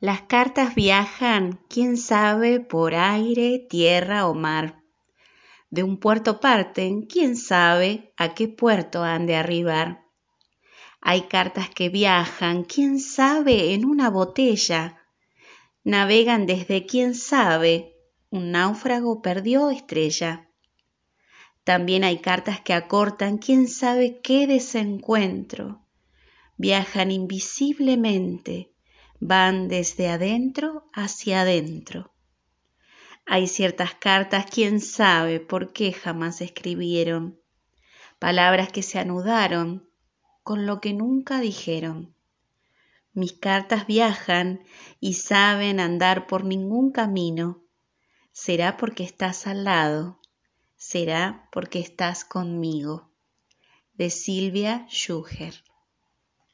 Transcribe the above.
Las cartas viajan, quién sabe, por aire, tierra o mar. De un puerto parten, quién sabe a qué puerto han de arribar. Hay cartas que viajan, quién sabe, en una botella. Navegan desde quién sabe, un náufrago perdió estrella. También hay cartas que acortan, quién sabe qué desencuentro. Viajan invisiblemente, van desde adentro hacia adentro. Hay ciertas cartas, quién sabe por qué jamás escribieron, palabras que se anudaron con lo que nunca dijeron. Mis cartas viajan y saben andar por ningún camino. Será porque estás al lado, será porque estás conmigo. De Silvia Schuher